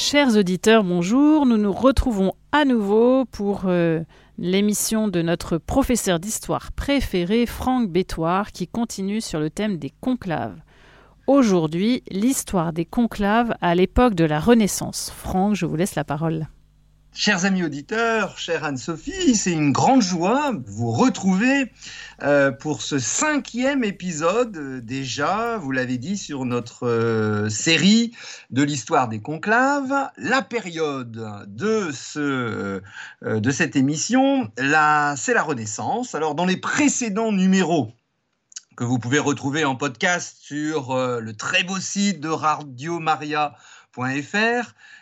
Chers auditeurs, bonjour. Nous nous retrouvons à nouveau pour euh, l'émission de notre professeur d'histoire préféré, Franck Bétoire, qui continue sur le thème des conclaves. Aujourd'hui, l'histoire des conclaves à l'époque de la Renaissance. Franck, je vous laisse la parole. Chers amis auditeurs, chère Anne-Sophie, c'est une grande joie de vous retrouver euh, pour ce cinquième épisode euh, déjà, vous l'avez dit, sur notre euh, série de l'histoire des conclaves. La période de, ce, de cette émission, c'est la Renaissance. Alors dans les précédents numéros, que vous pouvez retrouver en podcast sur le très beau site de Radio Maria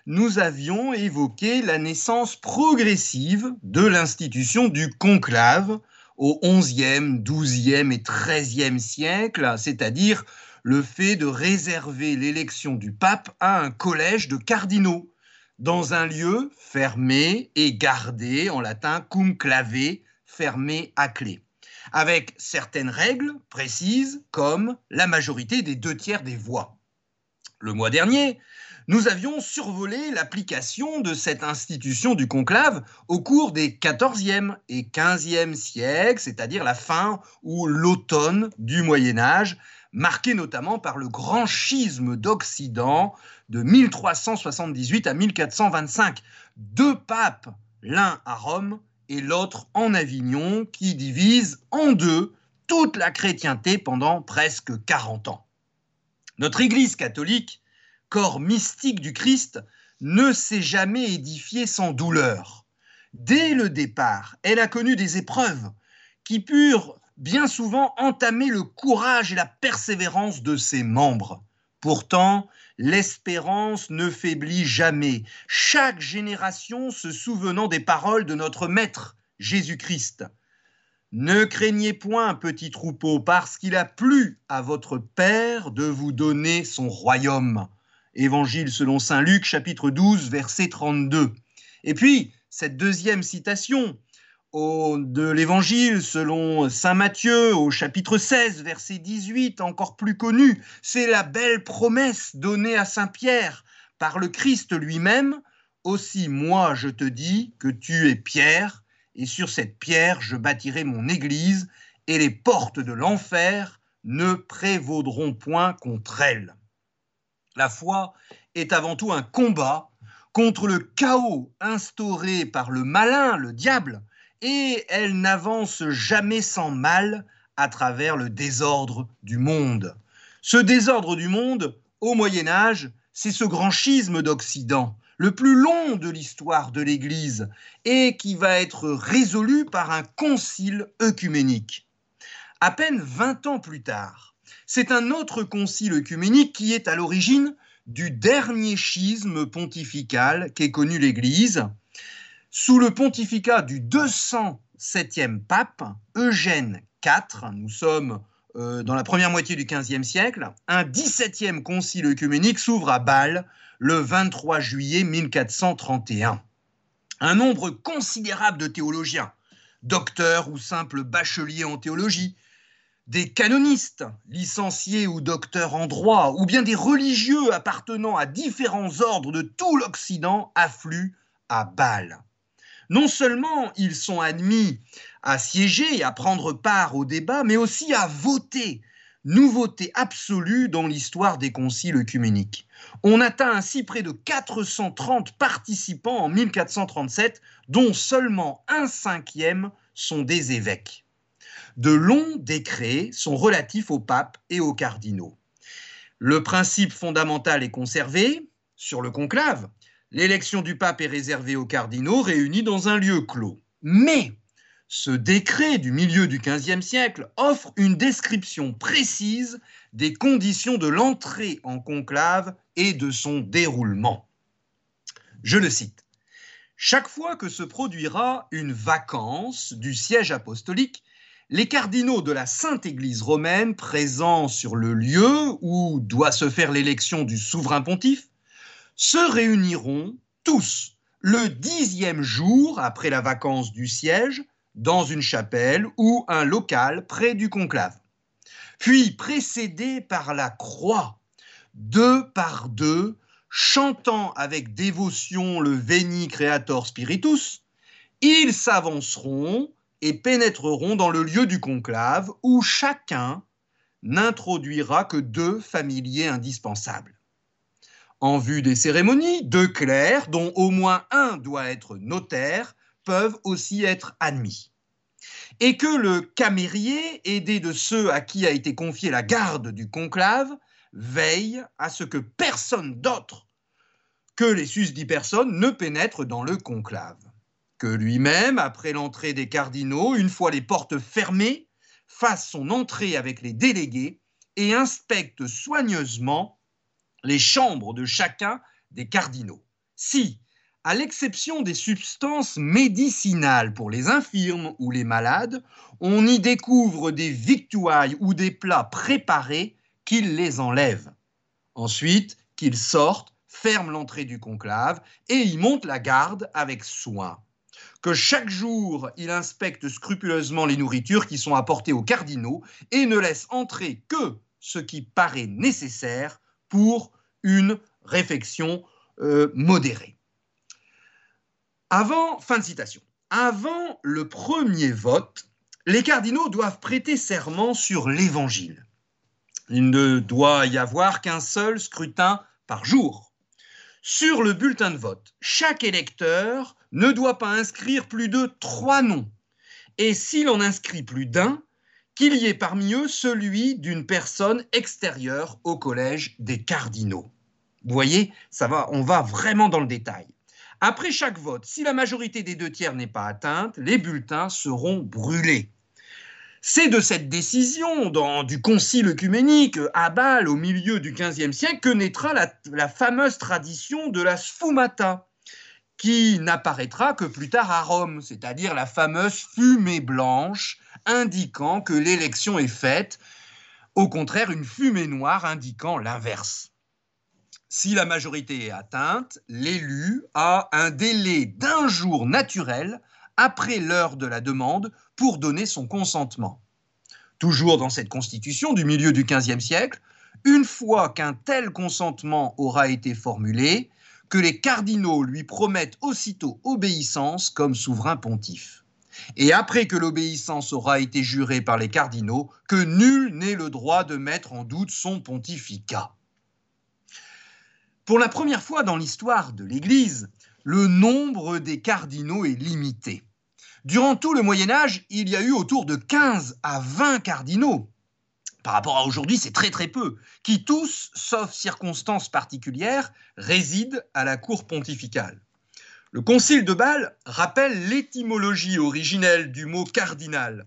nous avions évoqué la naissance progressive de l'institution du conclave au XIe, XIIe et XIIIe siècle, c'est-à-dire le fait de réserver l'élection du pape à un collège de cardinaux, dans un lieu fermé et gardé, en latin cum clave, fermé à clé, avec certaines règles précises comme la majorité des deux tiers des voix. Le mois dernier, nous avions survolé l'application de cette institution du conclave au cours des XIVe et XVe siècles, c'est-à-dire la fin ou l'automne du Moyen Âge, marqué notamment par le grand schisme d'Occident de 1378 à 1425. Deux papes, l'un à Rome et l'autre en Avignon, qui divisent en deux toute la chrétienté pendant presque 40 ans. Notre Église catholique corps mystique du Christ, ne s'est jamais édifié sans douleur. Dès le départ, elle a connu des épreuves qui purent bien souvent entamer le courage et la persévérance de ses membres. Pourtant, l'espérance ne faiblit jamais, chaque génération se souvenant des paroles de notre Maître, Jésus-Christ. Ne craignez point, petit troupeau, parce qu'il a plu à votre Père de vous donner son royaume. Évangile selon Saint Luc, chapitre 12, verset 32. Et puis, cette deuxième citation de l'Évangile selon Saint Matthieu au chapitre 16, verset 18, encore plus connue, c'est la belle promesse donnée à Saint Pierre par le Christ lui-même. Aussi moi je te dis que tu es Pierre, et sur cette pierre je bâtirai mon Église, et les portes de l'enfer ne prévaudront point contre elle. La foi est avant tout un combat contre le chaos instauré par le malin, le diable, et elle n'avance jamais sans mal à travers le désordre du monde. Ce désordre du monde, au Moyen Âge, c'est ce grand schisme d'Occident, le plus long de l'histoire de l'Église, et qui va être résolu par un concile œcuménique. À peine 20 ans plus tard, c'est un autre concile œcuménique qui est à l'origine du dernier schisme pontifical qu'ait connu l'Église, sous le pontificat du 207e pape, Eugène IV, nous sommes euh, dans la première moitié du XVe siècle, un 17e concile œcuménique s'ouvre à Bâle le 23 juillet 1431. Un nombre considérable de théologiens, docteurs ou simples bacheliers en théologie, des canonistes, licenciés ou docteurs en droit, ou bien des religieux appartenant à différents ordres de tout l'Occident affluent à Bâle. Non seulement ils sont admis à siéger et à prendre part au débat, mais aussi à voter, nouveauté absolue dans l'histoire des conciles œcuméniques. On atteint ainsi près de 430 participants en 1437, dont seulement un cinquième sont des évêques de longs décrets sont relatifs au pape et aux cardinaux. Le principe fondamental est conservé sur le conclave. L'élection du pape est réservée aux cardinaux réunis dans un lieu clos. Mais ce décret du milieu du XVe siècle offre une description précise des conditions de l'entrée en conclave et de son déroulement. Je le cite. Chaque fois que se produira une vacance du siège apostolique, les cardinaux de la Sainte Église romaine présents sur le lieu où doit se faire l'élection du souverain pontife se réuniront tous le dixième jour après la vacance du siège dans une chapelle ou un local près du conclave. Puis, précédés par la croix, deux par deux, chantant avec dévotion le Veni Creator Spiritus, ils s'avanceront et pénétreront dans le lieu du conclave où chacun n'introduira que deux familiers indispensables. En vue des cérémonies, deux clercs, dont au moins un doit être notaire, peuvent aussi être admis. Et que le camérier, aidé de ceux à qui a été confiée la garde du conclave, veille à ce que personne d'autre que les susdits personnes ne pénètre dans le conclave. Que lui-même, après l'entrée des cardinaux, une fois les portes fermées, fasse son entrée avec les délégués et inspecte soigneusement les chambres de chacun des cardinaux. Si, à l'exception des substances médicinales pour les infirmes ou les malades, on y découvre des victuailles ou des plats préparés, qu'il les enlève. Ensuite, qu'il sorte, ferme l'entrée du conclave et y monte la garde avec soin. Que chaque jour, il inspecte scrupuleusement les nourritures qui sont apportées aux cardinaux et ne laisse entrer que ce qui paraît nécessaire pour une réflexion euh, modérée. Avant, fin de citation, avant le premier vote, les cardinaux doivent prêter serment sur l'évangile. Il ne doit y avoir qu'un seul scrutin par jour. Sur le bulletin de vote, chaque électeur ne doit pas inscrire plus de trois noms. Et s'il en inscrit plus d'un, qu'il y ait parmi eux celui d'une personne extérieure au collège des cardinaux. Vous voyez, on va vraiment dans le détail. Après chaque vote, si la majorité des deux tiers n'est pas atteinte, les bulletins seront brûlés. C'est de cette décision du concile œcuménique à Bâle au milieu du XVe siècle que naîtra la, la fameuse tradition de la sfumata, qui n'apparaîtra que plus tard à Rome, c'est-à-dire la fameuse fumée blanche indiquant que l'élection est faite, au contraire une fumée noire indiquant l'inverse. Si la majorité est atteinte, l'élu a un délai d'un jour naturel après l'heure de la demande pour donner son consentement. Toujours dans cette constitution du milieu du XVe siècle, une fois qu'un tel consentement aura été formulé, que les cardinaux lui promettent aussitôt obéissance comme souverain pontife. Et après que l'obéissance aura été jurée par les cardinaux, que nul n'ait le droit de mettre en doute son pontificat. Pour la première fois dans l'histoire de l'Église, le nombre des cardinaux est limité. Durant tout le Moyen Âge, il y a eu autour de 15 à 20 cardinaux. Par rapport à aujourd'hui, c'est très très peu, qui tous, sauf circonstances particulières, résident à la cour pontificale. Le concile de Bâle rappelle l'étymologie originelle du mot cardinal.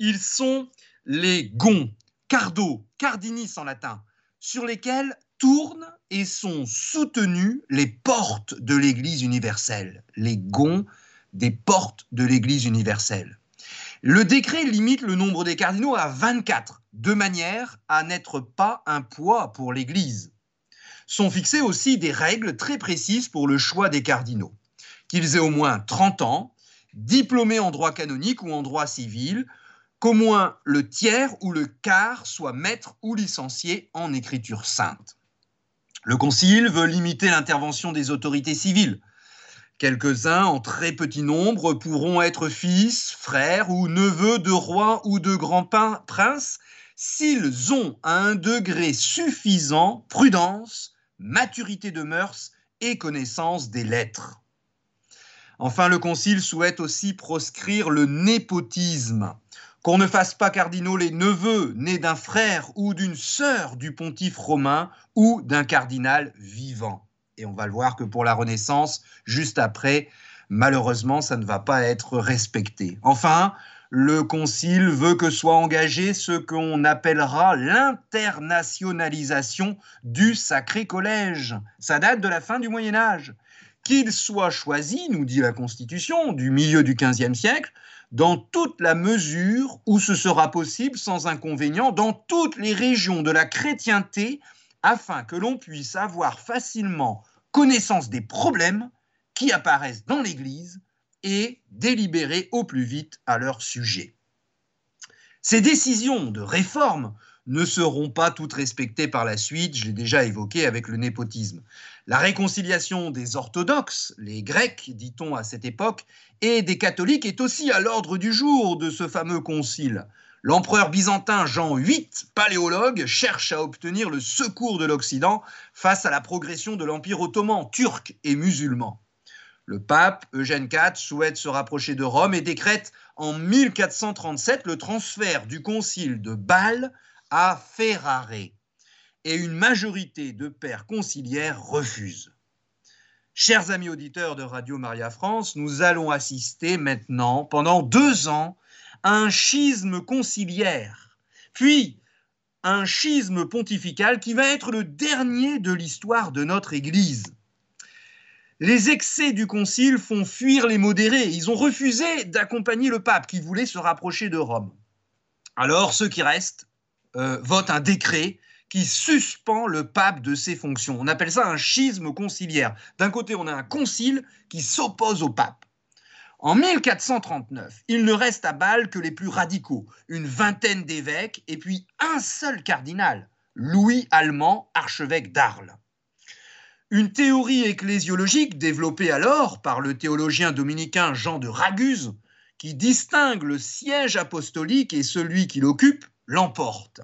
Ils sont les gonds, cardo, cardinis en latin, sur lesquels tournent et sont soutenues les portes de l'Église universelle. Les gonds des portes de l'Église universelle. Le décret limite le nombre des cardinaux à 24, de manière à n'être pas un poids pour l'Église. Sont fixées aussi des règles très précises pour le choix des cardinaux. Qu'ils aient au moins 30 ans, diplômés en droit canonique ou en droit civil, qu'au moins le tiers ou le quart soit maître ou licencié en écriture sainte. Le Concile veut limiter l'intervention des autorités civiles, Quelques-uns, en très petit nombre, pourront être fils, frères ou neveux de rois ou de grands princes s'ils ont à un degré suffisant prudence, maturité de mœurs et connaissance des lettres. Enfin, le Concile souhaite aussi proscrire le népotisme, qu'on ne fasse pas cardinaux les neveux nés d'un frère ou d'une sœur du pontife romain ou d'un cardinal vivant. Et on va le voir que pour la Renaissance, juste après, malheureusement, ça ne va pas être respecté. Enfin, le Concile veut que soit engagé ce qu'on appellera l'internationalisation du Sacré Collège. Ça date de la fin du Moyen Âge. Qu'il soit choisi, nous dit la Constitution, du milieu du XVe siècle, dans toute la mesure où ce sera possible sans inconvénient, dans toutes les régions de la chrétienté, afin que l'on puisse avoir facilement connaissance des problèmes qui apparaissent dans l'Église et délibérer au plus vite à leur sujet. Ces décisions de réforme ne seront pas toutes respectées par la suite, je l'ai déjà évoqué avec le népotisme. La réconciliation des orthodoxes, les Grecs, dit-on à cette époque, et des catholiques est aussi à l'ordre du jour de ce fameux concile. L'empereur byzantin Jean VIII, paléologue, cherche à obtenir le secours de l'Occident face à la progression de l'Empire ottoman, turc et musulman. Le pape Eugène IV souhaite se rapprocher de Rome et décrète en 1437 le transfert du concile de Bâle à Ferrare. Et une majorité de pères conciliaires refuse. Chers amis auditeurs de Radio Maria France, nous allons assister maintenant, pendant deux ans, à un schisme conciliaire, puis un schisme pontifical qui va être le dernier de l'histoire de notre Église. Les excès du concile font fuir les modérés. Ils ont refusé d'accompagner le pape qui voulait se rapprocher de Rome. Alors ceux qui restent euh, votent un décret qui suspend le pape de ses fonctions. On appelle ça un schisme conciliaire. D'un côté, on a un concile qui s'oppose au pape. En 1439, il ne reste à Bâle que les plus radicaux, une vingtaine d'évêques et puis un seul cardinal, Louis Allemand, archevêque d'Arles. Une théorie ecclésiologique développée alors par le théologien dominicain Jean de Raguse, qui distingue le siège apostolique et celui qui l'occupe, l'emporte.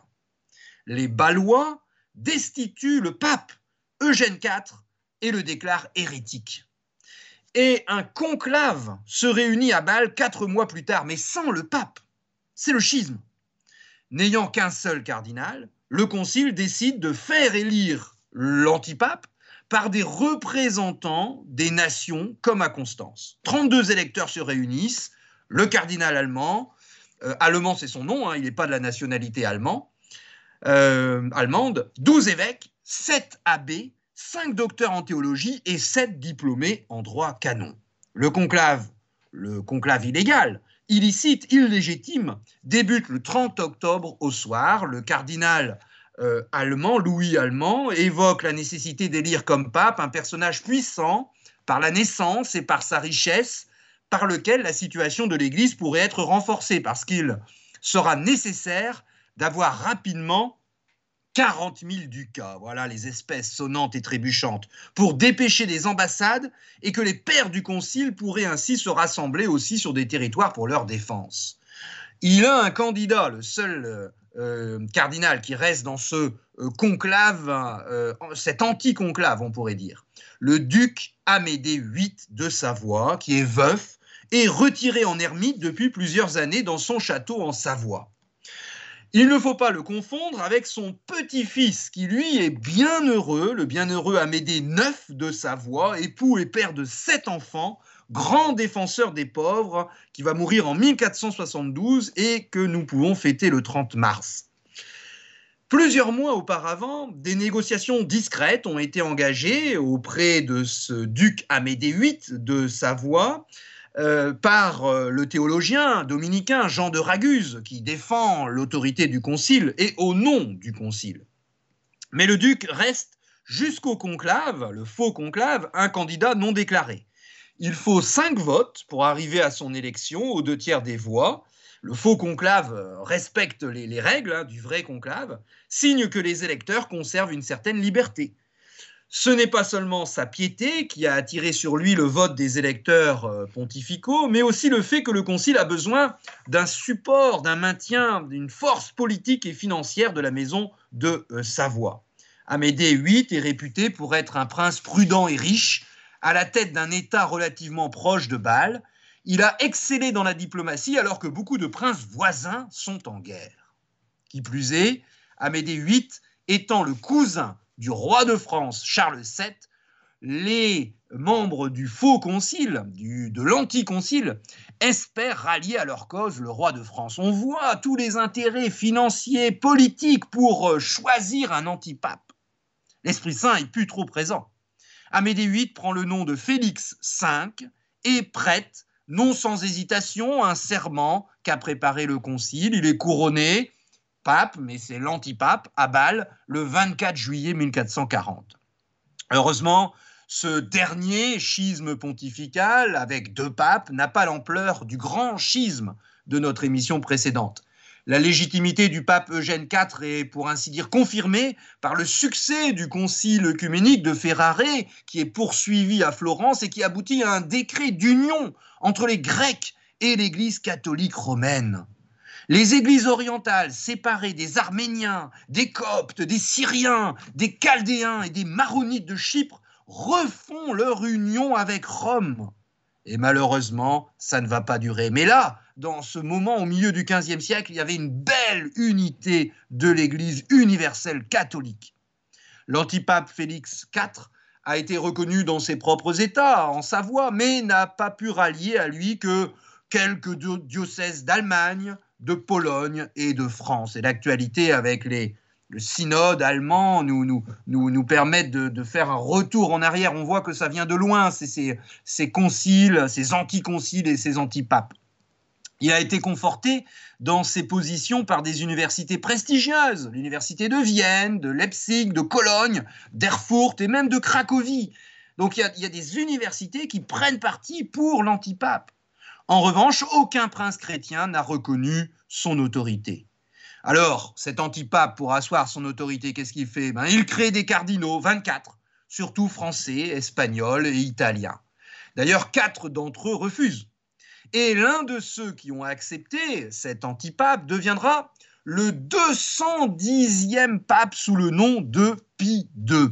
Les Balois destituent le pape Eugène IV et le déclarent hérétique. Et un conclave se réunit à Bâle quatre mois plus tard, mais sans le pape. C'est le schisme. N'ayant qu'un seul cardinal, le concile décide de faire élire l'antipape par des représentants des nations comme à Constance. 32 électeurs se réunissent, le cardinal allemand, euh, allemand c'est son nom, hein, il n'est pas de la nationalité allemand, euh, allemande, 12 évêques, 7 abbés, 5 docteurs en théologie et 7 diplômés en droit canon. Le conclave, le conclave illégal, illicite, illégitime, débute le 30 octobre au soir. Le cardinal euh, allemand, Louis Allemand, évoque la nécessité d'élire comme pape un personnage puissant par la naissance et par sa richesse, par lequel la situation de l'Église pourrait être renforcée, parce qu'il sera nécessaire d'avoir rapidement 40 000 ducats, voilà les espèces sonnantes et trébuchantes, pour dépêcher des ambassades et que les pères du concile pourraient ainsi se rassembler aussi sur des territoires pour leur défense. Il a un candidat, le seul euh, cardinal qui reste dans ce euh, conclave, euh, cet anti-conclave, on pourrait dire. Le duc Amédée VIII de Savoie, qui est veuf et retiré en ermite depuis plusieurs années dans son château en Savoie. Il ne faut pas le confondre avec son petit-fils, qui lui est bien heureux, le bienheureux Amédée IX de Savoie, époux et père de sept enfants, grand défenseur des pauvres, qui va mourir en 1472 et que nous pouvons fêter le 30 mars. Plusieurs mois auparavant, des négociations discrètes ont été engagées auprès de ce duc Amédée VIII de Savoie euh, par euh, le théologien dominicain Jean de Raguse, qui défend l'autorité du concile et au nom du concile. Mais le duc reste jusqu'au conclave, le faux conclave, un candidat non déclaré. Il faut cinq votes pour arriver à son élection aux deux tiers des voix. Le faux conclave euh, respecte les, règles hein, du vrai conclave, signe que les électeurs conservent une certaine liberté. Ce n'est pas seulement sa piété qui a attiré sur lui le vote des électeurs euh, pontificaux, mais aussi le fait que le Concile a besoin d'un support, d'un maintien, d'une force politique et financière de la maison de euh, Savoie. Amédée VIII est réputé pour être un prince prudent et riche, à la tête d'un État relativement proche de Bâle. Il a excellé dans la diplomatie alors que beaucoup de princes voisins sont en guerre. Qui plus est, Amédée VIII étant le cousin du roi de France Charles VII, les membres du faux concile, du, de l'anti-concile, espèrent rallier à leur cause le roi de France. On voit tous les intérêts financiers, politiques pour euh, choisir un antipape. L'Esprit Saint est plus trop présent. Amédée VIII prend le nom de Félix V et prête, non sans hésitation, un serment qu'a préparé le concile. Il est couronné pape, mais c'est l'antipape, à Bâle, le 24 juillet 1440. Heureusement, ce dernier schisme pontifical, avec deux papes, n'a pas l'ampleur du grand schisme de notre émission précédente. La légitimité du pape Eugène IV est pour ainsi dire confirmée par le succès du concile œcuménique de Ferrare qui est poursuivi à Florence et qui aboutit à un décret d'union entre les Grecs et l'Église catholique romaine. Les églises orientales séparées des Arméniens, des Coptes, des Syriens, des Chaldéens et des Maronites de Chypre refont leur union avec Rome. Et malheureusement, ça ne va pas durer. Mais là, dans ce moment, au milieu du XVe siècle, il y avait une belle unité de l'Église universelle catholique. L'antipape Félix IV a été reconnu dans ses propres États, en Savoie, mais n'a pas pu rallier à lui que quelques diocèses d'Allemagne, de Pologne et de France. Et l'actualité avec les, le synode allemand nous, nous, nous, nous permet de, de, faire un retour en arrière. On voit que ça vient de loin, ces, ces conciles, ces anticonciles et ces antipapes. Il a été conforté dans ses positions par des universités prestigieuses, l'université de Vienne, de Leipzig, de Cologne, d'Erfurt et même de Cracovie. Donc il y, a, des universités qui prennent parti pour l'antipape. En revanche, aucun prince chrétien n'a reconnu son autorité. Alors, cet antipape, pour asseoir son autorité, qu'est-ce qu'il fait? Ben, Il crée des cardinaux, 24, surtout français, espagnols et italiens. D'ailleurs, quatre d'entre eux refusent. Et l'un de ceux qui ont accepté cet antipape deviendra le 210e pape sous le nom de Pie II.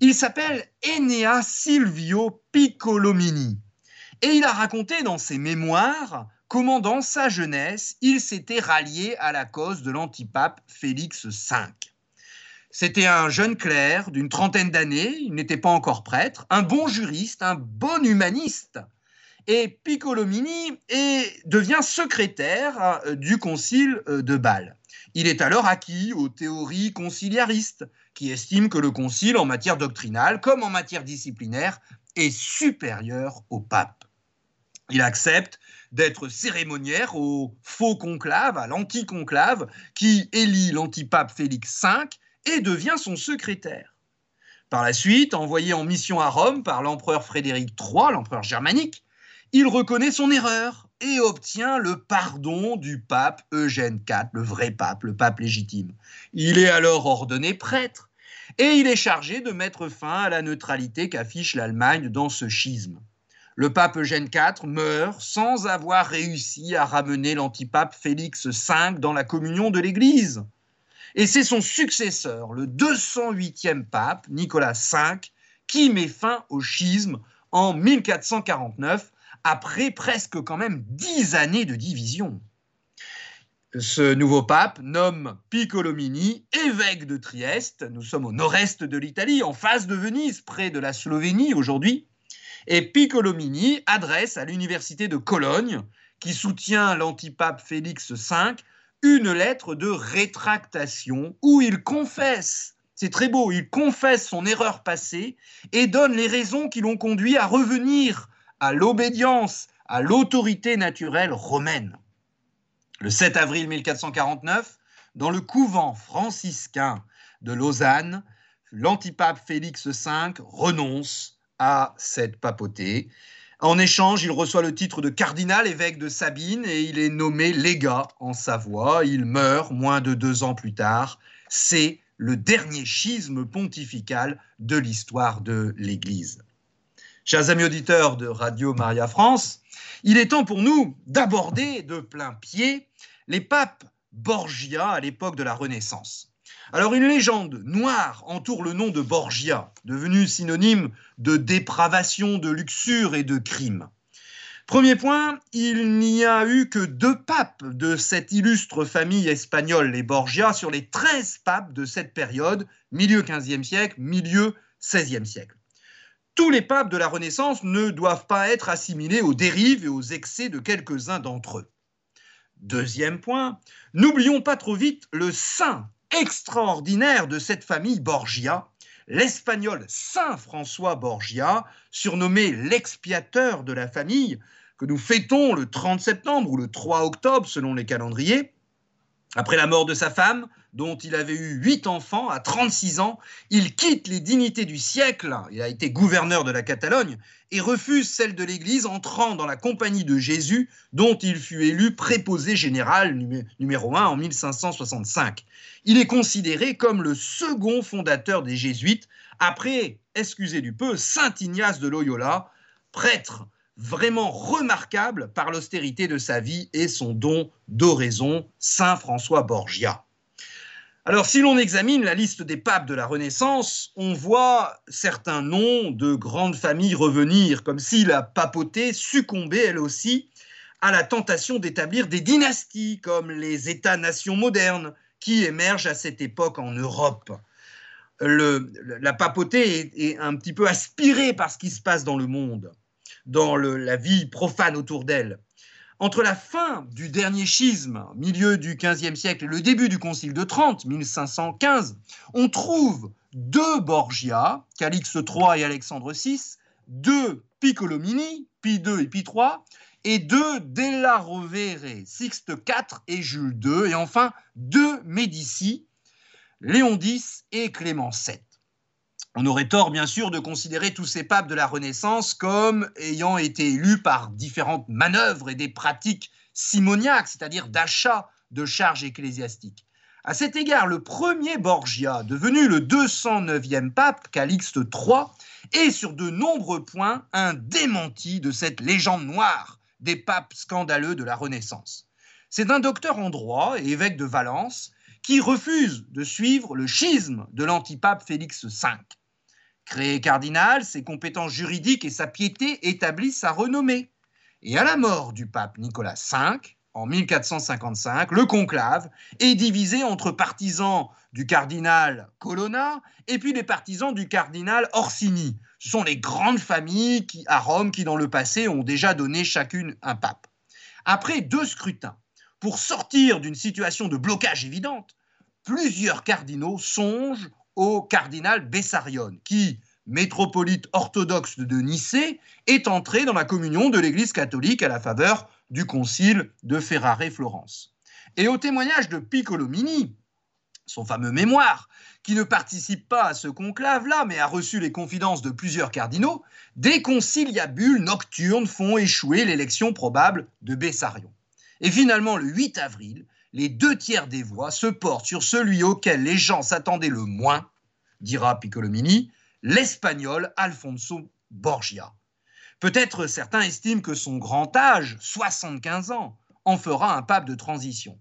Il s'appelle Enea Silvio Piccolomini. Et il a raconté dans ses mémoires comment dans sa jeunesse, il s'était rallié à la cause de l'antipape Félix V. C'était un jeune clerc d'une trentaine d'années, il n'était pas encore prêtre, un bon juriste, un bon humaniste. Et Piccolomini est, devient secrétaire euh, du concile euh, de Bâle. Il est alors acquis aux théories conciliaristes, qui estiment que le concile, en matière doctrinale comme en matière disciplinaire, est supérieur au pape. Il accepte d'être cérémoniaire au faux conclave, à l'anti-conclave, qui élit l'antipape Félix V et devient son secrétaire. Par la suite, envoyé en mission à Rome par l'empereur Frédéric III, l'empereur germanique, il reconnaît son erreur et obtient le pardon du pape Eugène IV, le vrai pape, le pape légitime. Il est alors ordonné prêtre et il est chargé de mettre fin à la neutralité qu'affiche l'Allemagne dans ce schisme le pape Eugène IV meurt sans avoir réussi à ramener l'antipape Félix V dans la communion de l'Église. Et c'est son successeur, le 208e pape, Nicolas V, qui met fin au schisme en 1449, après presque quand même dix années de division. Ce nouveau pape nomme Piccolomini évêque de Trieste. Nous sommes au nord-est de l'Italie, en face de Venise, près de la Slovénie aujourd'hui. Et Piccolomini adresse à l'université de Cologne, qui soutient l'antipape Félix V, une lettre de rétractation où il confesse, c'est très beau, il confesse son erreur passée et donne les raisons qui l'ont conduit à revenir à l'obédience, à l'autorité naturelle romaine. Le 7 avril 1449, dans le couvent franciscain de Lausanne, l'antipape Félix V renonce à cette papauté. En échange, il reçoit le titre de cardinal évêque de Sabine et il est nommé légat en Savoie. Il meurt moins de deux ans plus tard. C'est le dernier schisme pontifical de l'histoire de l'Église. Chers amis auditeurs de Radio Maria France, il est temps pour nous d'aborder de plein pied les papes Borgia à l'époque de la Renaissance. Alors une légende noire entoure le nom de Borgia, devenu synonyme de dépravation, de luxure et de crime. Premier point, il n'y a eu que deux papes de cette illustre famille espagnole, les Borgia, sur les 13 papes de cette période, milieu 15e siècle, milieu 16e siècle. Tous les papes de la Renaissance ne doivent pas être assimilés aux dérives et aux excès de quelques-uns d'entre eux. Deuxième point, n'oublions pas trop vite le saint extraordinaire de cette famille Borgia, l'espagnol Saint François Borgia, surnommé l'expiateur de la famille, que nous fêtons le 30 septembre ou le 3 octobre selon les calendriers. Après la mort de sa femme, dont il avait eu huit enfants à 36 ans, il quitte les dignités du siècle, il a été gouverneur de la Catalogne, et refuse celle de l'Église entrant dans la compagnie de Jésus, dont il fut élu préposé général numéro 1 en 1565. Il est considéré comme le second fondateur des Jésuites, après, excusez du peu, Saint Ignace de Loyola, prêtre vraiment remarquable par l'austérité de sa vie et son don d'oraison, Saint François Borgia. Alors, si l'on examine la liste des papes de la Renaissance, on voit certains noms de grandes familles revenir, comme si la papauté succombait elle aussi à la tentation d'établir des dynasties, comme les États-nations modernes qui émergent à cette époque en Europe. la papauté est un petit peu aspirée par ce qui se passe dans le monde dans la vie profane autour d'elle. Entre la fin du dernier schisme, milieu du XVe siècle, et le début du Concile de Trente, 1515, on trouve deux Borgia, Calixte III et Alexandre VI, deux Piccolomini, Pie II et Pie III, et deux Della Rovere, Sixte IV et Jules II, et enfin deux Médicis, Léon X et Clément VII. On aurait tort, bien sûr, de considérer tous ces papes de la Renaissance comme ayant été élus par différentes manœuvres et des pratiques simoniaques, c'est-à-dire d'achat de charges ecclésiastiques. À cet égard, le premier Borgia, devenu le 209e pape, Calixte III, est sur de nombreux points un démenti de cette légende noire des papes scandaleux de la Renaissance. C'est un docteur en droit et évêque de Valence qui refuse de suivre le schisme de l'antipape Félix V. Créé cardinal, ses compétences juridiques et sa piété établissent sa renommée. Et à la mort du pape Nicolas V, en 1455, le conclave est divisé entre partisans du cardinal Colonna et puis les partisans du cardinal Orsini. Ce sont les grandes familles qui, à Rome qui, dans le passé, ont déjà donné chacune un pape. Après deux scrutins, pour sortir d'une situation de blocage évidente, plusieurs cardinaux songent au cardinal Bessarion, qui, métropolite orthodoxe de Nicée, est entré dans la communion de l'Église catholique à la faveur du concile de Ferrare-Florence. Et au témoignage de Piccolomini, son fameux mémoire, qui ne participe pas à ce conclave-là, mais a reçu les confidences de plusieurs cardinaux, des conciliabules nocturnes font échouer l'élection probable de Bessarion. Et finalement, le 8 avril, les deux tiers des voix se portent sur celui auquel les gens s'attendaient le moins, dira Piccolomini, l'espagnol Alfonso Borgia. Peut-être certains estiment que son grand âge, 75 ans, en fera un pape de transition.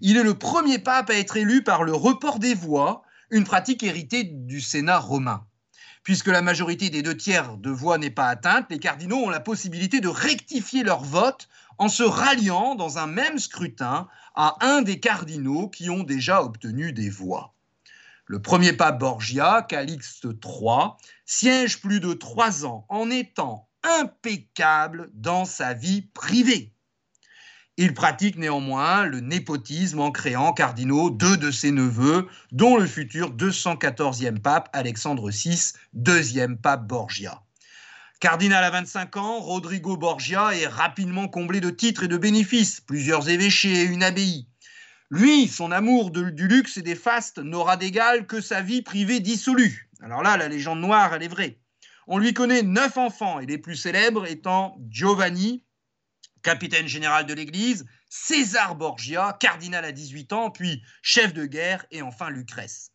Il est le premier pape à être élu par le report des voix, une pratique héritée du Sénat romain. Puisque la majorité des deux tiers de voix n'est pas atteinte, les cardinaux ont la possibilité de rectifier leur vote en se ralliant dans un même scrutin à un des cardinaux qui ont déjà obtenu des voix. Le premier pape Borgia, Calixte III, siège plus de trois ans en étant impeccable dans sa vie privée. Il pratique néanmoins le népotisme en créant cardinaux deux de ses neveux, dont le futur 214e pape Alexandre VI, deuxième pape Borgia. Cardinal à 25 ans, Rodrigo Borgia est rapidement comblé de titres et de bénéfices, plusieurs évêchés et une abbaye. Lui, son amour du luxe et des fastes n'aura d'égal que sa vie privée dissolue. Alors là, la légende noire, elle est vraie. On lui connaît neuf enfants, et les plus célèbres étant Giovanni, capitaine général de l'Église, César Borgia, cardinal à 18 ans, puis chef de guerre, et enfin Lucrèce.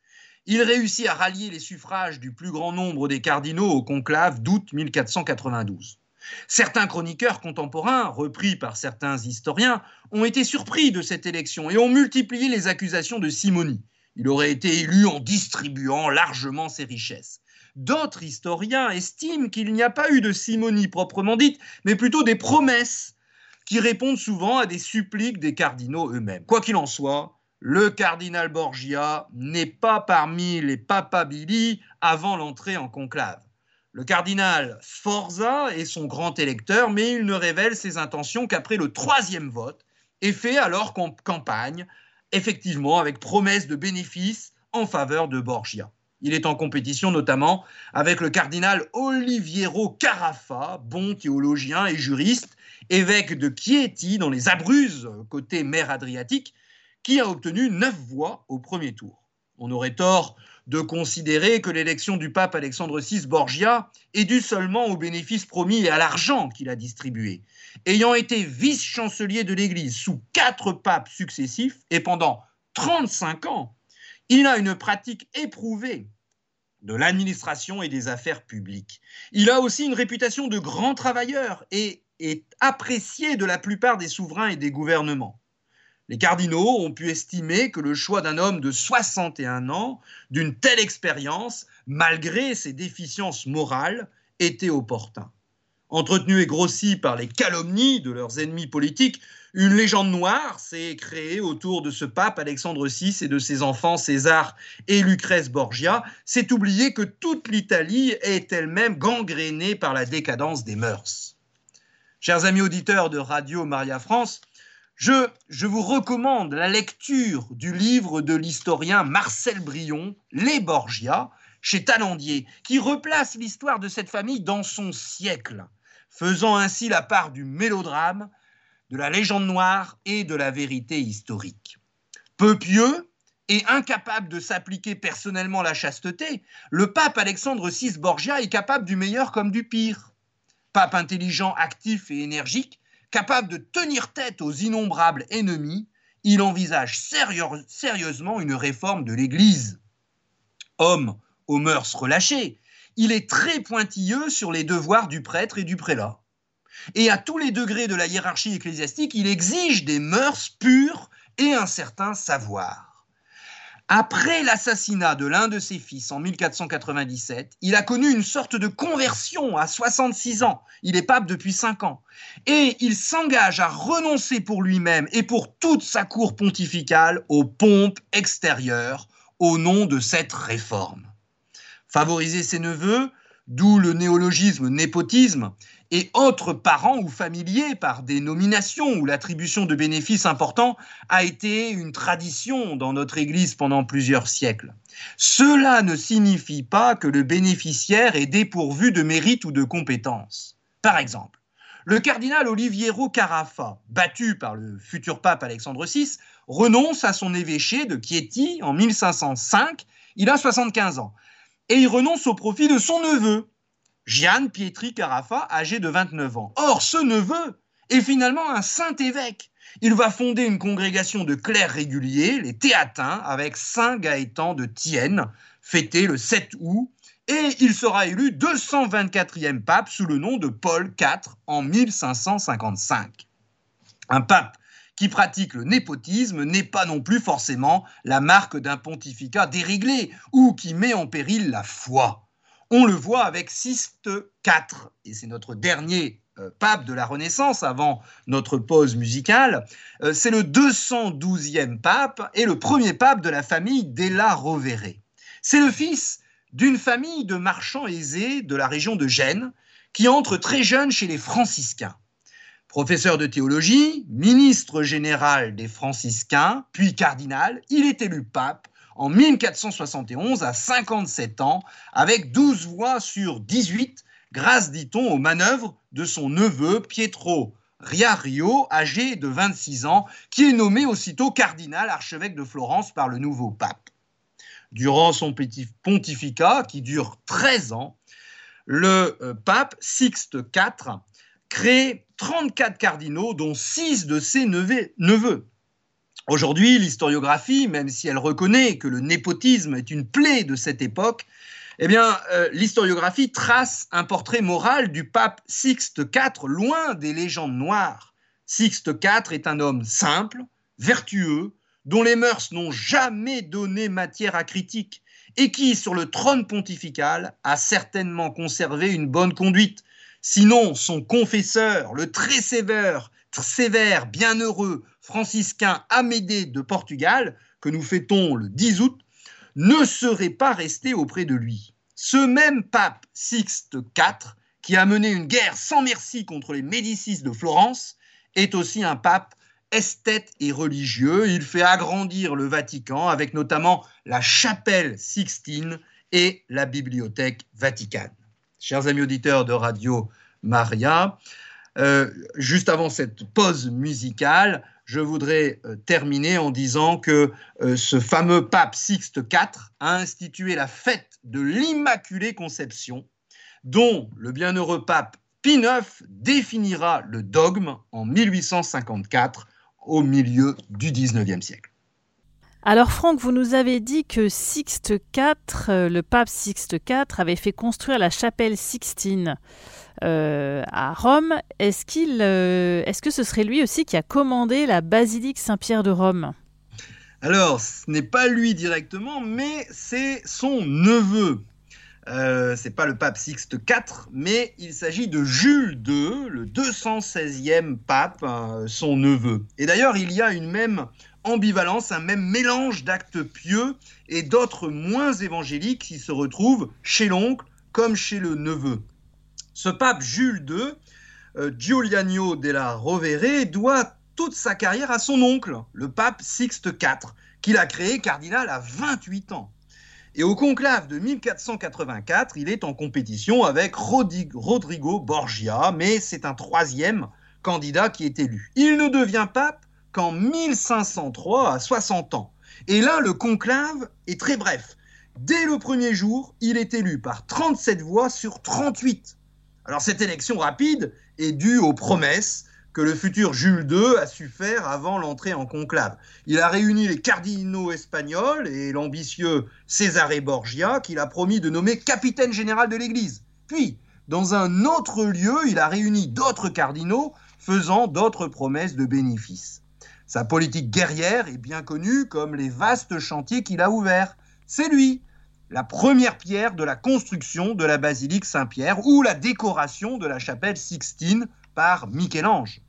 Il réussit à rallier les suffrages du plus grand nombre des cardinaux au conclave d'août 1492. Certains chroniqueurs contemporains, repris par certains historiens, ont été surpris de cette élection et ont multiplié les accusations de simonie. Il aurait été élu en distribuant largement ses richesses. D'autres historiens estiment qu'il n'y a pas eu de simonie proprement dite, mais plutôt des promesses qui répondent souvent à des suppliques des cardinaux eux-mêmes. Quoi qu'il en soit, le cardinal Borgia n'est pas parmi les papabili avant l'entrée en conclave. Le cardinal Sforza est son grand électeur, mais il ne révèle ses intentions qu'après le troisième vote et fait alors campagne, effectivement, avec promesse de bénéfices en faveur de Borgia. Il est en compétition notamment avec le cardinal Oliviero Carafa, bon théologien et juriste, évêque de Chieti dans les Abruzzes, côté mer Adriatique, qui a obtenu neuf voix au premier tour. On aurait tort de considérer que l'élection du pape Alexandre VI Borgia est due seulement aux bénéfices promis et à l'argent qu'il a distribué. Ayant été vice-chancelier de l'Église sous quatre papes successifs et pendant 35 ans, il a une pratique éprouvée de l'administration et des affaires publiques. Il a aussi une réputation de grand travailleur et est apprécié de la plupart des souverains et des gouvernements. Les cardinaux ont pu estimer que le choix d'un homme de 61 ans, d'une telle expérience, malgré ses déficiences morales, était opportun. Entretenu et grossi par les calomnies de leurs ennemis politiques, une légende noire s'est créée autour de ce pape Alexandre VI et de ses enfants César et Lucrèce Borgia. C'est oublier que toute l'Italie est elle-même gangrénée par la décadence des mœurs. Chers amis auditeurs de Radio Maria France, je, vous recommande la lecture du livre de l'historien Marcel Brion, Les Borgia, chez Talandier, qui replace l'histoire de cette famille dans son siècle, faisant ainsi la part du mélodrame, de la légende noire et de la vérité historique. Peu pieux et incapable de s'appliquer personnellement la chasteté, le pape Alexandre VI Borgia est capable du meilleur comme du pire. Pape intelligent, actif et énergique, Capable de tenir tête aux innombrables ennemis, il envisage sérieusement une réforme de l'Église. Homme aux mœurs relâchées, il est très pointilleux sur les devoirs du prêtre et du prélat. Et à tous les degrés de la hiérarchie ecclésiastique, il exige des mœurs pures et un certain savoir. Après l'assassinat de l'un de ses fils en 1497, il a connu une sorte de conversion à 66 ans. Il est pape depuis 5 ans. Et il s'engage à renoncer pour lui-même et pour toute sa cour pontificale aux pompes extérieures au nom de cette réforme. Favoriser ses neveux, d'où le néologisme népotisme, et autres parents ou familiers par des nominations ou l'attribution de bénéfices importants a été une tradition dans notre Église pendant plusieurs siècles. Cela ne signifie pas que le bénéficiaire est dépourvu de mérite ou de compétences. Par exemple, le cardinal Oliviero Carafa, battu par le futur pape Alexandre VI, renonce à son évêché de Chieti en 1505. Il a 75 ans. Et il renonce au profit de son neveu, Gian Pietri Carafa, âgé de 29 ans. Or, ce neveu est finalement un saint évêque. Il va fonder une congrégation de clercs réguliers, les Théatins, avec Saint Gaëtan de Thienne, fêté le 7 août, et il sera élu 224e pape sous le nom de Paul IV en 1555. Un pape qui pratique le népotisme n'est pas non plus forcément la marque d'un pontificat déréglé ou qui met en péril la foi. On le voit avec Sixte IV, et c'est notre dernier euh, pape de la Renaissance avant notre pause musicale. Euh, c'est le 212e pape et le premier pape de la famille Della Rovere. C'est le fils d'une famille de marchands aisés de la région de Gênes qui entre très jeune chez les franciscains. Professeur de théologie, ministre général des franciscains, puis cardinal, il est élu pape en 1471 à 57 ans, avec 12 voix sur 18, grâce, dit-on, aux manœuvres de son neveu Pietro Riario, âgé de 26 ans, qui est nommé aussitôt cardinal archevêque de Florence par le nouveau pape. Durant son pontificat, qui dure 13 ans, le euh, pape Sixte IV crée 34 cardinaux, dont 6 de ses neveux. Aujourd'hui, l'historiographie, même si elle reconnaît que le népotisme est une plaie de cette époque, eh bien, euh, l'historiographie trace un portrait moral du pape Sixte IV loin des légendes noires. Sixte IV est un homme simple, vertueux, dont les mœurs n'ont jamais donné matière à critique et qui, sur le trône pontifical, a certainement conservé une bonne conduite. Sinon, son confesseur, le très sévère, sévère, bienheureux franciscain Amédée de Portugal, que nous fêtons le 10 août, ne serait pas resté auprès de lui. Ce même pape Sixte IV, qui a mené une guerre sans merci contre les Médicis de Florence, est aussi un pape esthète et religieux. Il fait agrandir le Vatican avec notamment la chapelle Sixtine et la bibliothèque Vaticane. Chers amis auditeurs de Radio Maria, euh, juste avant cette pause musicale, je voudrais euh, terminer en disant que euh, ce fameux pape Sixte IV a institué la fête de l'Immaculée Conception, dont le bienheureux pape Pie IX définira le dogme en 1854 au milieu du XIXe siècle. Alors Franck, vous nous avez dit que Sixte IV, euh, le pape Sixte IV, avait fait construire la chapelle Sixtine euh, à Rome. Est-ce qu'il, euh, est-ce que ce serait lui aussi qui a commandé la basilique Saint-Pierre de Rome? Alors, ce n'est pas lui directement, mais c'est son neveu. Euh, c'est pas le pape Sixte IV, mais il s'agit de Jules II, le 216e pape, son neveu. Et d'ailleurs, il y a une même ambivalence, un même mélange d'actes pieux et d'autres moins évangéliques qui se retrouvent chez l'oncle comme chez le neveu. Ce pape Jules II, euh, Giuliano della Rovere, doit toute sa carrière à son oncle, le pape Sixte IV, qu'il a créé cardinal à 28 ans. Et au conclave de 1484, il est en compétition avec Rodrigo Borgia, mais c'est un troisième candidat qui est élu. Il ne devient pape qu'en 1503 à 60 ans. Et là, le conclave est très bref. Dès le premier jour, il est élu par 37 voix sur 38. Alors cette élection rapide est due aux promesses que le futur Jules II a su faire avant l'entrée en conclave. Il a réuni les cardinaux espagnols et l'ambitieux Cesare Borgia qu'il a promis de nommer capitaine général de l'Église. Puis, dans un autre lieu, il a réuni d'autres cardinaux faisant d'autres promesses de bénéfices. Sa politique guerrière est bien connue comme les vastes chantiers qu'il a ouverts. C'est lui la première pierre de la construction de la basilique Saint-Pierre ou la décoration de la chapelle Sixtine par Michel-Ange.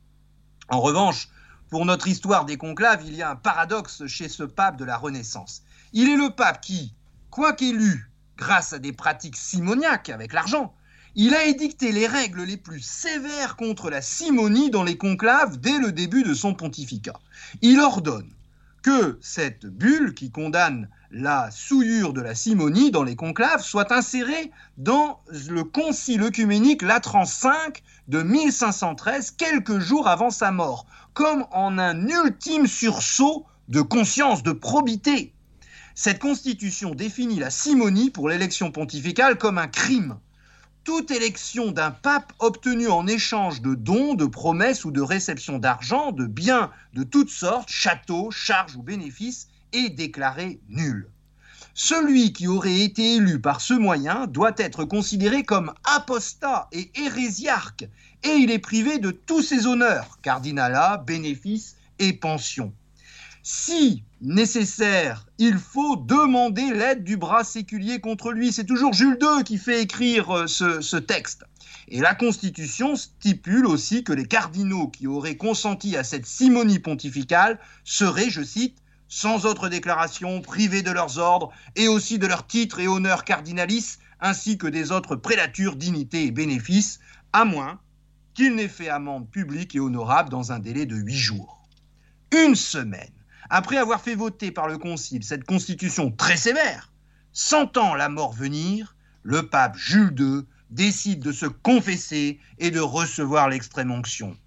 En revanche, pour notre histoire des conclaves, il y a un paradoxe chez ce pape de la Renaissance. Il est le pape qui, quoiqu'élu grâce à des pratiques simoniaques avec l'argent, il a édicté les règles les plus sévères contre la simonie dans les conclaves dès le début de son pontificat. Il ordonne que cette bulle qui condamne la souillure de la simonie dans les conclaves soit insérée dans le concile œcuménique Latran V de 1513, quelques jours avant sa mort, comme en un ultime sursaut de conscience, de probité. Cette constitution définit la simonie pour l'élection pontificale comme un crime toute élection d'un pape obtenue en échange de dons, de promesses ou de réception d'argent, de biens de toutes sortes, châteaux, charges ou bénéfices, est déclarée nulle. Celui qui aurait été élu par ce moyen doit être considéré comme apostat et hérésiarque, et il est privé de tous ses honneurs, cardinalat, bénéfices et pensions. Si nécessaire, il faut demander l'aide du bras séculier contre lui. C'est toujours Jules II qui fait écrire euh, ce, texte. Et la Constitution stipule aussi que les cardinaux qui auraient consenti à cette simonie pontificale seraient, je cite, sans autre déclaration, privés de leurs ordres et aussi de leurs titres et honneurs cardinalices, ainsi que des autres prélatures, dignités et bénéfices, à moins qu'ils n'aient fait amende publique et honorable dans un délai de huit jours. Une semaine après avoir fait voter par le Concile cette constitution très sévère, sentant la mort venir, le pape Jules II décide de se confesser et de recevoir l'extrême onction.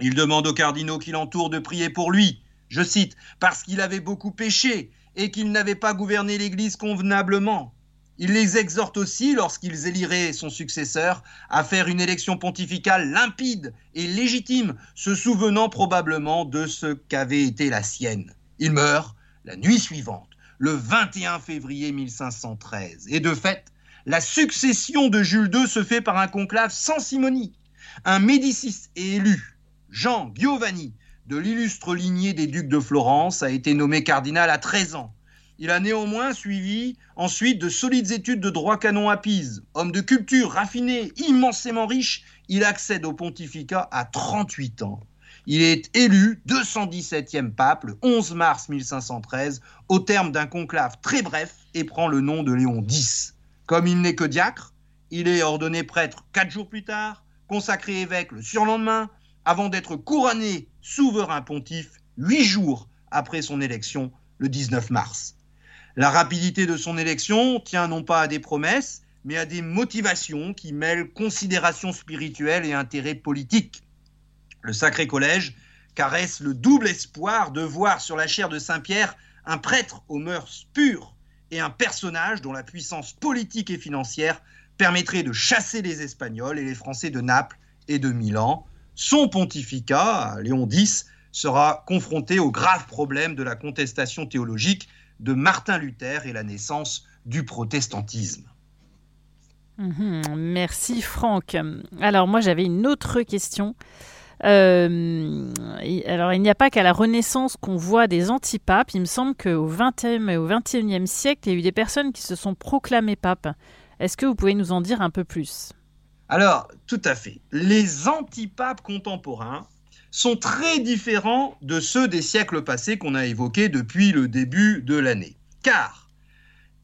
Il demande aux cardinaux qui l'entourent de prier pour lui, je cite, parce qu'il avait beaucoup péché et qu'il n'avait pas gouverné l'Église convenablement. Il les exhorte aussi, lorsqu'ils éliraient son successeur, à faire une élection pontificale limpide et légitime, se souvenant probablement de ce qu'avait été la sienne. Il meurt la nuit suivante, le 21 février 1513. Et de fait, la succession de Jules II se fait par un conclave sans simonie. Un Médicis est élu. Jean Giovanni, de l'illustre lignée des ducs de Florence, a été nommé cardinal à 13 ans. Il a néanmoins suivi ensuite de solides études de droit canon à Pise. Homme de culture raffiné, immensément riche, il accède au pontificat à 38 ans. Il est élu 217e pape le 11 mars 1513 au terme d'un conclave très bref et prend le nom de Léon X. Comme il n'est que diacre, il est ordonné prêtre quatre jours plus tard, consacré évêque le surlendemain, avant d'être couronné souverain pontife huit jours après son élection le 19 mars. La rapidité de son élection tient non pas à des promesses, mais à des motivations qui mêlent considérations spirituelles et intérêts politiques. Le Sacré Collège, caresse le double espoir de voir sur la chair de Saint-Pierre un prêtre aux mœurs pures et un personnage dont la puissance politique et financière permettrait de chasser les Espagnols et les Français de Naples et de Milan. Son pontificat, Léon X, sera confronté au grave problème de la contestation théologique de Martin Luther et la naissance du protestantisme. Mhm, merci Franck. Alors moi j'avais une autre question. Euh, alors, il n'y a pas qu'à la Renaissance qu'on voit des antipapes. Il me semble qu'au XXe et au XXIe siècle, il y a eu des personnes qui se sont proclamées papes. Est-ce que vous pouvez nous en dire un peu plus? Alors, tout à fait. Les antipapes contemporains sont très différents de ceux des siècles passés qu'on a évoqués depuis le début de l'année. Car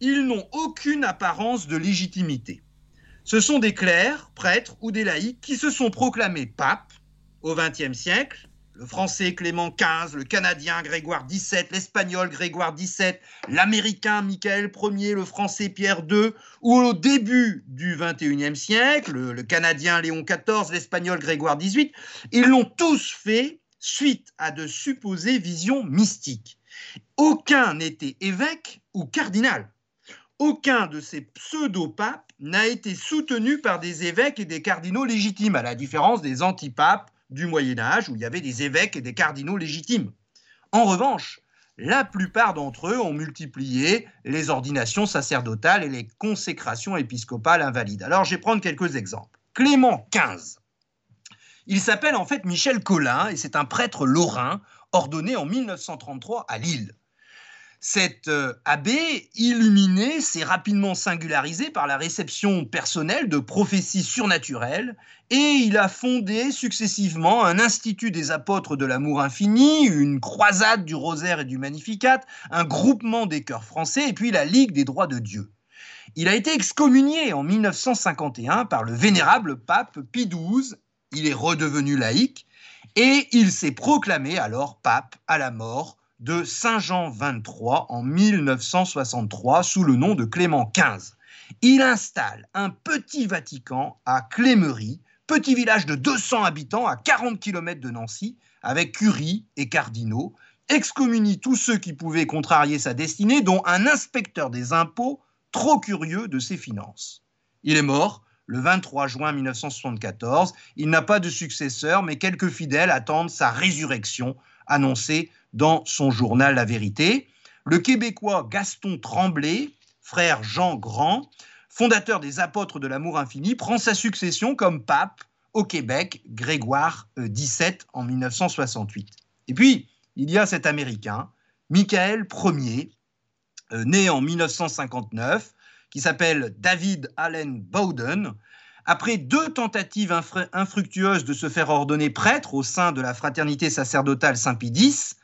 ils n'ont aucune apparence de légitimité. Ce sont des clercs, prêtres ou des laïcs qui se sont proclamés papes au XXe siècle, le français Clément XV, le canadien Grégoire XVII, l'espagnol Grégoire XVII, l'américain Michael Ier, le français Pierre II, ou au début du XXIe siècle, le, le canadien Léon XIV, l'espagnol Grégoire XVIII, ils l'ont tous fait suite à de supposées visions mystiques. Aucun n'était évêque ou cardinal. Aucun de ces pseudo-papes n'a été soutenu par des évêques et des cardinaux légitimes, à la différence des antipapes du Moyen Âge où il y avait des évêques et des cardinaux légitimes. En revanche, la plupart d'entre eux ont multiplié les ordinations sacerdotales et les consécrations épiscopales invalides. Alors je vais prendre quelques exemples. Clément XV. Il s'appelle en fait Michel Collin et c'est un prêtre lorrain ordonné en 1933 à Lille. Cet euh, abbé illuminé s'est rapidement singularisé par la réception personnelle de prophéties surnaturelles et il a fondé successivement un institut des apôtres de l'amour infini, une croisade du rosaire et du magnificat, un groupement des chœurs français et puis la Ligue des droits de Dieu. Il a été excommunié en 1951 par le vénérable pape Pie XII, il est redevenu laïque et il s'est proclamé alors pape à la mort de Saint Jean XXIII en 1963 sous le nom de Clément XV. Il installe un petit Vatican à Clémery, petit village de 200 habitants à 40 km de Nancy, avec curie et cardinaux, excommunie tous ceux qui pouvaient contrarier sa destinée, dont un inspecteur des impôts trop curieux de ses finances. Il est mort le 23 juin 1974. Il n'a pas de successeur, mais quelques fidèles attendent sa résurrection annoncée dans son journal La Vérité. Le Québécois Gaston Tremblay, frère Jean Grand, fondateur des apôtres de l'amour infini, prend sa succession comme pape au Québec, Grégoire XVII euh, en 1968. Et puis, il y a cet Américain, Michael Ier, euh, né en 1959, qui s'appelle David Allen Bowden, après deux tentatives infructueuses de se faire ordonner prêtre au sein de la fraternité sacerdotale Saint-Pie X,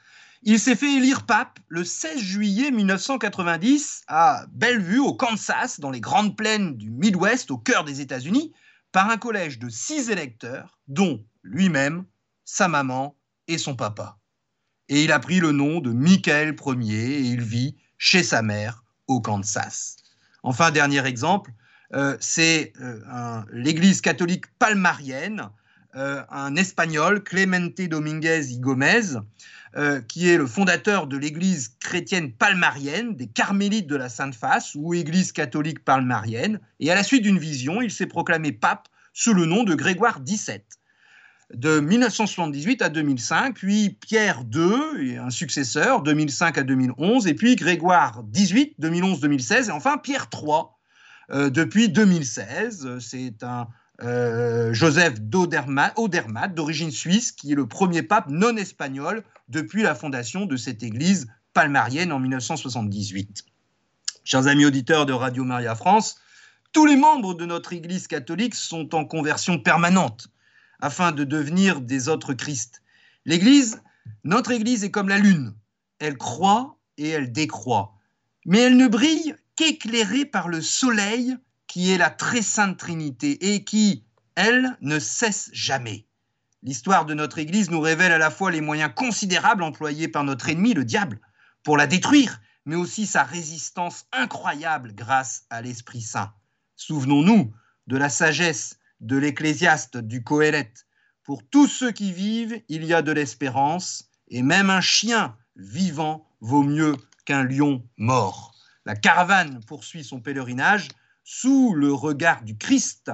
il s'est fait élire pape le 16 juillet 1990 à Bellevue, au Kansas, dans les grandes plaines du Midwest, au cœur des États-Unis, par un collège de six électeurs, dont lui-même, sa maman et son papa. Et il a pris le nom de Michael Ier et il vit chez sa mère au Kansas. Enfin, dernier exemple, euh, c'est euh, l'église catholique palmarienne, euh, un espagnol, Clemente Dominguez y Gomez, qui est le fondateur de l'église chrétienne palmarienne, des carmélites de la Sainte Face, ou église catholique palmarienne. Et à la suite d'une vision, il s'est proclamé pape sous le nom de Grégoire XVII de 1978 à 2005, puis Pierre II, un successeur, 2005 à 2011, et puis Grégoire XVIII, 2011-2016, et enfin Pierre III, euh, depuis 2016. C'est un euh, Joseph d'Odermatt, d'origine suisse, qui est le premier pape non espagnol depuis la fondation de cette église palmarienne en 1978. Chers amis auditeurs de Radio Maria France, tous les membres de notre Église catholique sont en conversion permanente afin de devenir des autres Christ. L'Église, notre Église est comme la lune. Elle croît et elle décroît. Mais elle ne brille qu'éclairée par le soleil qui est la très sainte Trinité et qui, elle, ne cesse jamais. L'histoire de notre Église nous révèle à la fois les moyens considérables employés par notre ennemi, le diable, pour la détruire, mais aussi sa résistance incroyable grâce à l'Esprit Saint. Souvenons-nous de la sagesse de l'ecclésiaste du Coëlette Pour tous ceux qui vivent, il y a de l'espérance, et même un chien vivant vaut mieux qu'un lion mort. La caravane poursuit son pèlerinage sous le regard du Christ,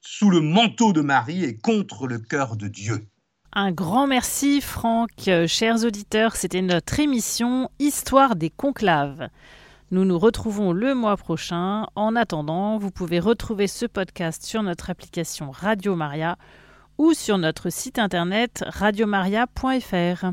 sous le manteau de Marie et contre le cœur de Dieu. Un grand merci Franck. Chers auditeurs, c'était notre émission Histoire des conclaves. Nous nous retrouvons le mois prochain. En attendant, vous pouvez retrouver ce podcast sur notre application Radio Maria ou sur notre site internet radiomaria.fr.